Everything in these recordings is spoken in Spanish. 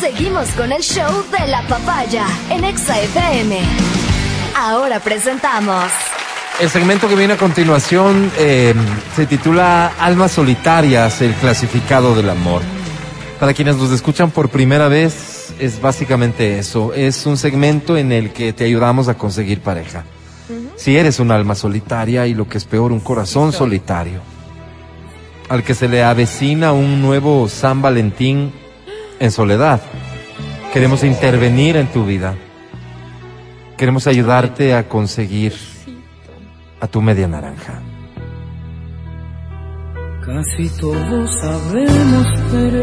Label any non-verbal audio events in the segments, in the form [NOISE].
Seguimos con el show de la papaya en Exa FM. Ahora presentamos. El segmento que viene a continuación eh, se titula Almas Solitarias, el clasificado del amor. Para quienes nos escuchan por primera vez, es básicamente eso. Es un segmento en el que te ayudamos a conseguir pareja. Si eres un alma solitaria y lo que es peor, un corazón solitario, al que se le avecina un nuevo San Valentín en soledad, queremos intervenir en tu vida. Queremos ayudarte a conseguir a tu media naranja. Casi todos sabemos querer,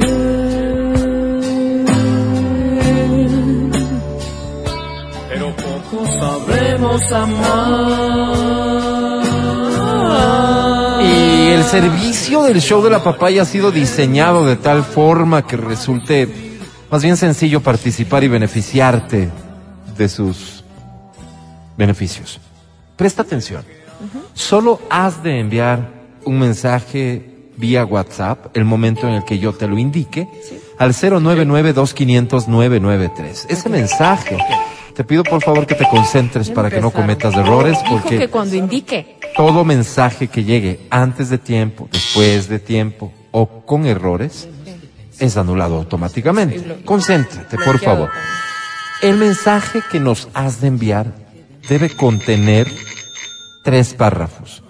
pero poco sabemos amar. Y el servicio del show de la papaya ha sido diseñado de tal forma que resulte más bien sencillo participar y beneficiarte de sus beneficios. Presta atención. Solo has de enviar un mensaje vía WhatsApp el momento en el que yo te lo indique al 099-2500-993. Ese mensaje. Te pido por favor que te concentres para que no cometas errores Dijo porque que cuando indique. Todo mensaje que llegue antes de tiempo, después de tiempo o con errores es anulado automáticamente. Concéntrate, por favor. El mensaje que nos has de enviar debe contener tres párrafos.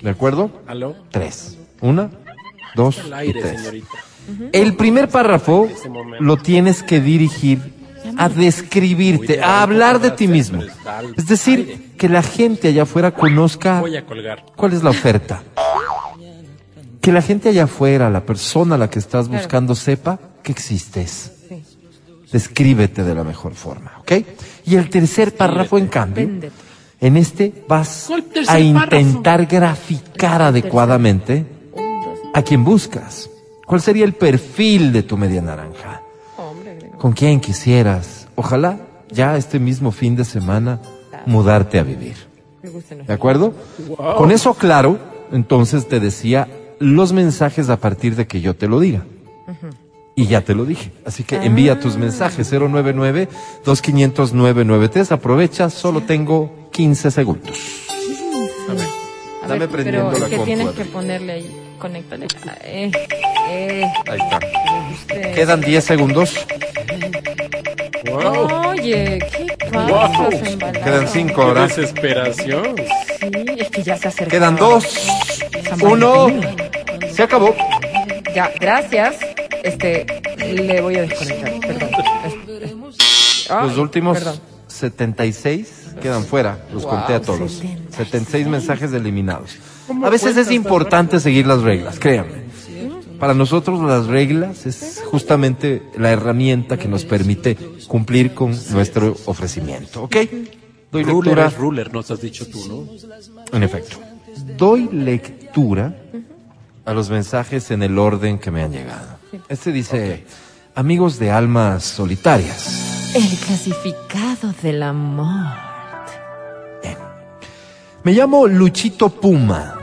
¿De acuerdo? ¿Aló? Tres. Una, dos El y tres. El primer párrafo lo tienes que dirigir a describirte, a hablar de ti mismo. Es decir, que la gente allá afuera conozca cuál es la oferta. Que la gente allá afuera, la persona a la que estás buscando, sepa que existes. Descríbete de la mejor forma, ¿ok? Y el tercer párrafo, en cambio, en este vas ¿Cuál tercer a intentar graficar adecuadamente a quien buscas. ¿Cuál sería el perfil de tu media naranja? ¿Con quién quisieras? Ojalá ya este mismo fin de semana mudarte a vivir. ¿De acuerdo? Con eso claro, entonces te decía los mensajes a partir de que yo te lo diga. Y ya te lo dije. Así que envía tus mensajes 099-2500-993. Aprovecha, solo tengo 15 segundos. A Dame ver, prendiendo pero la es que tienes que ponerle ahí, conéctale. [LAUGHS] Eh, eh, Ahí está. usted. Quedan 10 segundos. Oye, ¿qué? Zambalao? Quedan 5 ¡Qué horas. desesperación! Sí, es que ya se acercó. Quedan 2. San 1. Valentín. Se acabó. Ya, gracias. Este, le voy a desconectar, perdón. Es- es- Ay, Los últimos Perdón. 76 quedan fuera. Los conté a todos. 76. 76 mensajes eliminados. A veces es importante seguir las reglas, créanme. Para nosotros las reglas es justamente la herramienta que nos permite cumplir con nuestro ofrecimiento, ¿ok? Doy lectura, ruler, nos has dicho tú, ¿no? en efecto. Doy lectura a los mensajes en el orden que me han llegado. Este dice, amigos de almas solitarias. El clasificado del amor. Me llamo Luchito Puma.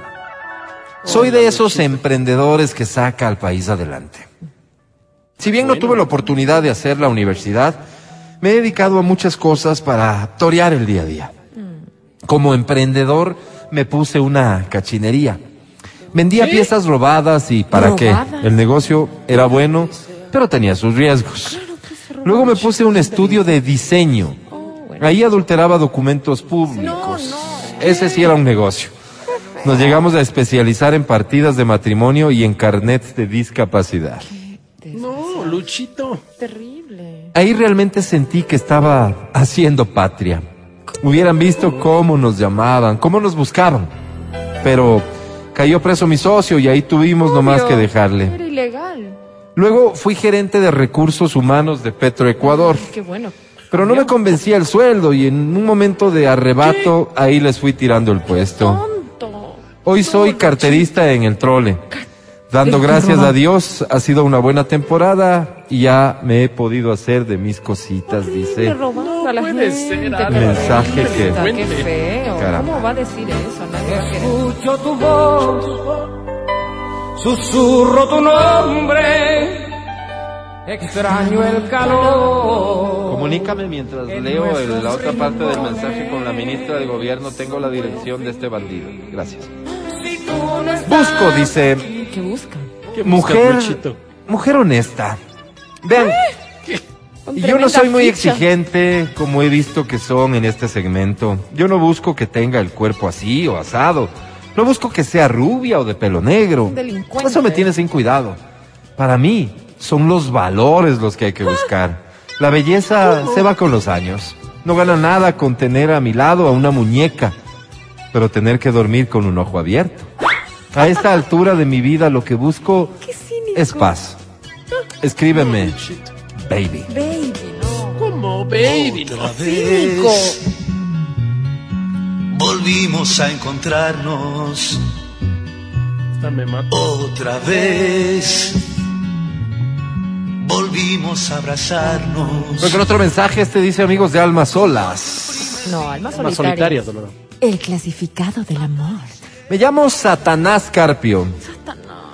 Soy de esos emprendedores que saca al país adelante. Si bien no tuve la oportunidad de hacer la universidad, me he dedicado a muchas cosas para torear el día a día. Como emprendedor me puse una cachinería. Vendía piezas robadas y para qué. El negocio era bueno, pero tenía sus riesgos. Luego me puse un estudio de diseño. Ahí adulteraba documentos públicos. Ese sí era un negocio. Nos llegamos a especializar en partidas de matrimonio y en carnets de discapacidad. No, Luchito. Terrible. Ahí realmente sentí que estaba haciendo patria. Hubieran visto cómo nos llamaban, cómo nos buscaban. Pero cayó preso mi socio y ahí tuvimos nomás que dejarle. Era ilegal. Luego fui gerente de recursos humanos de Petroecuador. Qué bueno. Pero no me convencía el sueldo y en un momento de arrebato ahí les fui tirando el puesto. Tonto. Hoy soy carterista en el trole. Dando ¿El gracias a Dios, ha sido una buena temporada y ya me he podido hacer de mis cositas, dice. la puede gente. ser. Mensaje que- Qué feo. Caramba. ¿Cómo va a decir eso? Escucho tu voz, susurro tu nombre Extraño el calor. Comunícame mientras En leo el- la otra parte del mensaje con la ministra del gobierno. Tengo la dirección de este bandido. Gracias. Busco, dice. ¿Qué busca? ¿Qué mujer, mujer honesta. Vean, Con y yo no soy muy ficha. exigente como he visto que son en este segmento. Yo no busco que tenga el cuerpo así o asado. No busco que sea rubia o de pelo negro. Un delincuente. Eso me tiene sin cuidado. Para mí, son los valores los que hay que buscar. La belleza se va con los años. No gana nada con tener a mi lado a una muñeca, pero tener que dormir con un ojo abierto. A esta [LAUGHS] altura de mi vida lo que busco es paz. Escríbeme, baby. Baby, no. ¿Cómo, baby? No. Cínico. Volvimos a encontrarnos Esta me mata. otra vez. Volvimos a abrazarnos. Pero con otro mensaje, este dice amigos de almas solas. No, alma Más solitaria. solitarias, Dolor. El clasificado del amor. Me llamo Satanás Carpio.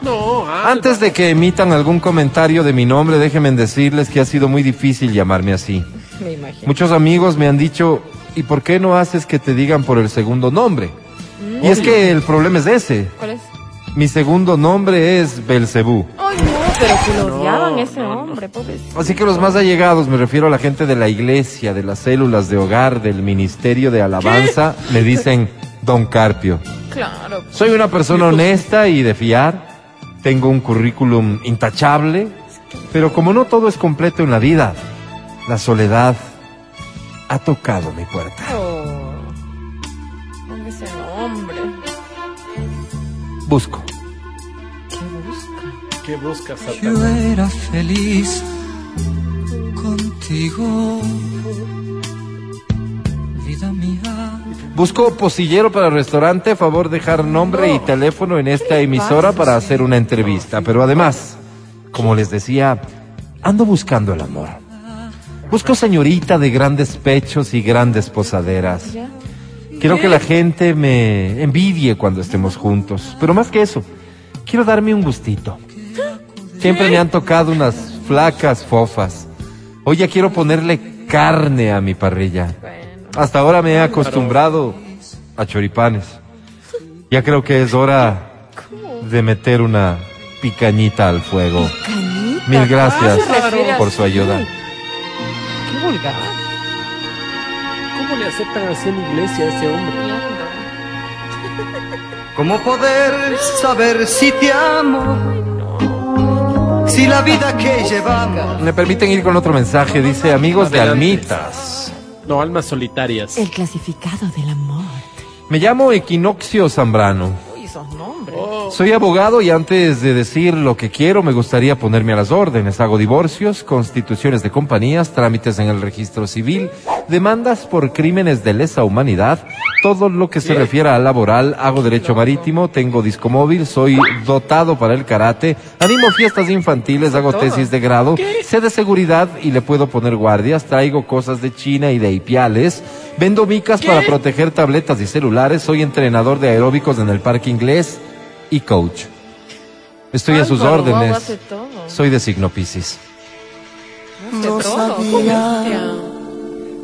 No, ah, Antes de que emitan algún comentario de mi nombre, déjenme decirles que ha sido muy difícil llamarme así. Me imagino. Muchos amigos me han dicho, ¿y por qué no haces que te digan por el segundo nombre? Y es que el problema es ese. ¿Cuál es? Mi segundo nombre es Belcebú. No, pero que lo No, odiaban ese no, hombre, pobrecito. Así que los más allegados, me refiero a la gente de la iglesia, de las células de hogar, del ministerio de alabanza, me dicen Don Carpio. Claro. Soy una persona honesta y de fiar. Tengo un currículum intachable. Pero como no todo es completo en la vida, la soledad ha tocado mi puerta. Oh. Ponga ese nombre. Busco. ¿Qué busca? ¿qué buscas, Yo era feliz contigo, vida mía. Busco posillero para restaurante. Favor dejar nombre y teléfono en esta emisora para hacer una entrevista. Pero además, como les decía, ando buscando el amor. Busco señorita de grandes pechos y grandes posaderas. Quiero que la gente me envidie cuando estemos juntos. Pero más que eso, quiero darme un gustito. Siempre me han tocado unas flacas fofas. Hoy ya quiero ponerle carne a mi parrilla. Hasta ahora me he acostumbrado a choripanes. Ya creo que es hora de meter una picañita al fuego. Mil gracias refiere por su ayuda. Qué vulgar. ¿Cómo le aceptan así en iglesia a ese hombre? ¿Cómo poder saber si te amo? Si la vida que llevamos. Me permiten ir con otro mensaje. Dice, amigos de almitas. No, almas solitarias. El clasificado del amor. Me llamo Equinoccio Zambrano. Uy, esos nombres. Soy abogado y antes de decir lo que quiero me gustaría ponerme a las órdenes. Hago divorcios, constituciones de compañías, trámites en el registro civil, demandas por crímenes de lesa humanidad, todo lo que se refiera a laboral, hago derecho marítimo, tengo disco móvil, soy dotado para el karate, animo fiestas infantiles, hago tesis de grado, sé de seguridad y le puedo poner guardias, traigo cosas de China y de Ipiales, vendo micas para proteger tabletas y celulares, soy entrenador de aeróbicos en el parque inglés y coach. Estoy a sus órdenes. hace todo. Soy de signo Piscis. No todo. sabía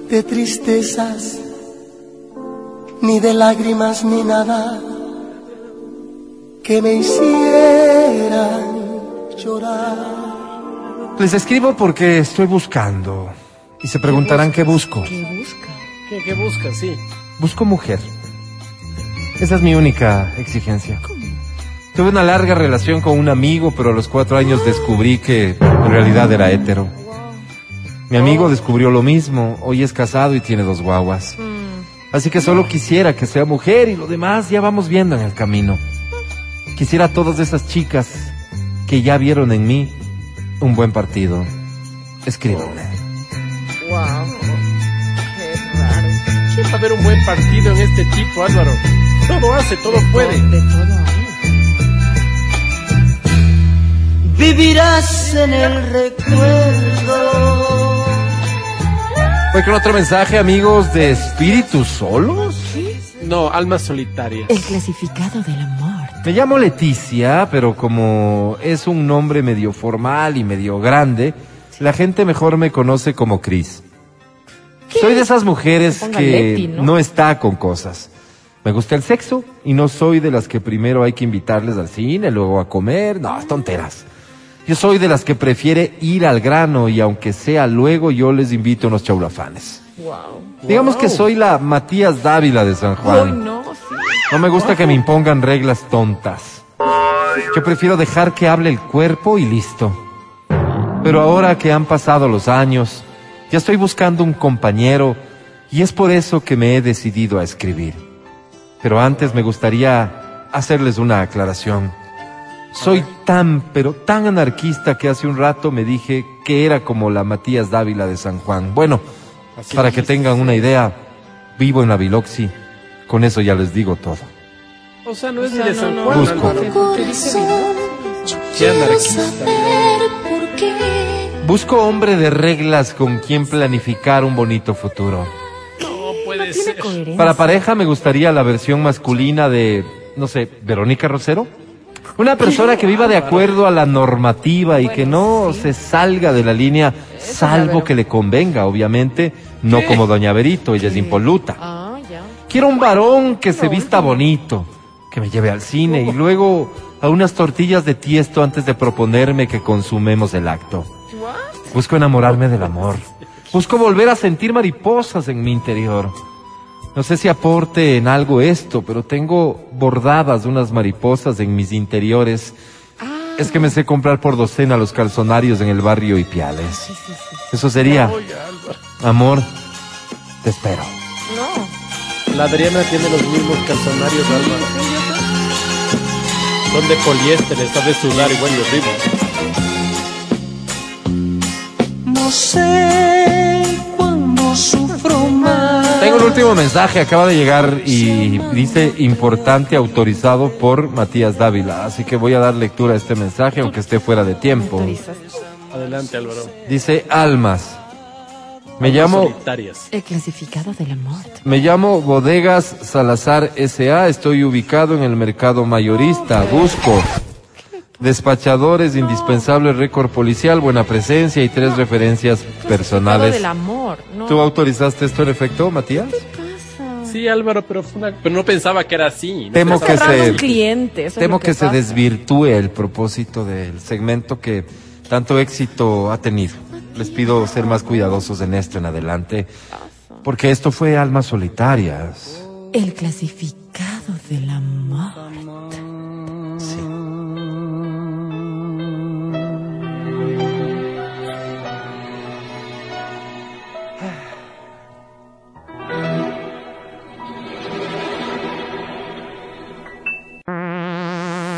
de tristezas, ni de lágrimas, ni nada que me hicieran llorar. Les escribo porque estoy buscando. Y se preguntarán qué busco. ¿Qué busca? ¿qué, qué buscas? Sí. Busco mujer. Esa es mi única exigencia. Tuve una larga relación con un amigo, pero a los cuatro años descubrí que en realidad era hétero. Mi amigo descubrió lo mismo. Hoy es casado y tiene dos guaguas. Así que solo quisiera que sea mujer y lo demás ya vamos viendo en el camino. Quisiera a todas esas chicas que ya vieron en mí un buen partido. Escríbanme. Wow. Qué raro. ¿Quién va a ver un buen partido en este tipo, Álvaro? Todo hace, todo puede. De todo Vivirás en el recuerdo. Voy con otro mensaje, amigos de Espíritus Solos. No, almas solitarias. El clasificado del amor. Me llamo Leticia, pero como es un nombre medio formal y medio grande, La gente mejor me conoce como Cris. Soy de esas mujeres que Leti, ¿no? ¿no? está con cosas. Me gusta el sexo y no soy de las que primero hay que invitarles al cine, luego a comer. No, tonteras. Yo soy de las que prefiere ir al grano y aunque sea luego yo les invito unos chaulafanes. Wow. Digamos que soy la Matías Dávila de San Uy, Juan. no, sí. No me gusta que me impongan reglas tontas. Yo prefiero dejar que hable el cuerpo y listo. Pero ahora que han pasado los años, ya estoy buscando un compañero y es por eso que me he decidido a escribir. Pero antes me gustaría hacerles una aclaración. Soy tan, pero tan anarquista que hace un rato me dije que era como la Matías Dávila de San Juan. Bueno, Así para que tengan una idea, vivo en la Biloxi. Con eso ya les digo todo. O sea, no es O sea, de San no, Juan. Busco. Busco hombre de reglas con quien planificar un bonito futuro. No puede ser. Para pareja me gustaría la versión masculina de, no sé, Verónica Rosero. Una persona que viva de acuerdo a la normativa y que no se salga de la línea, salvo que le convenga, obviamente, no como Doña Verito, ella es impoluta. Ah. Quiero un varón que se vista bonito, que me lleve al cine y luego a unas tortillas de tiesto antes de proponerme que consumemos el acto. Busco enamorarme del amor. [LAUGHS] Busco volver a sentir mariposas en mi interior. No sé si aporte en algo esto, pero tengo bordadas unas mariposas en mis interiores. Es que me sé comprar por docena los calzonarios en el barrio Ipiales. Eso sería, amor, te espero. No. La Adriana tiene los mismos calzonarios, Álvaro. Son de poliéster, esta de sudar igual y horrible. No sé cuándo sufro más. Tengo un último mensaje, acaba de llegar y dice importante autorizado por Matías Dávila, así que voy a dar lectura a este mensaje aunque esté fuera de tiempo. Adelante, Álvaro. Dice Almas. Me llamo Solitarias. El clasificado del amor. me llamo Bodegas Salazar SA, estoy ubicado en el mercado mayorista, busco despachadores, indispensable récord policial, buena presencia y tres referencias Clasificado personales. del amor. No. ¿Tú autorizaste esto en efecto, Matías? pasa? Sí, Álvaro, pero, fue una- pero no pensaba que era así. No Temo que se- un cliente. Temo lo que, se desvirtúe el propósito del segmento que tanto éxito ha tenido. Les pido ser más cuidadosos en esto en adelante, porque esto fue almas solitarias. El clasificado del amor. Sí.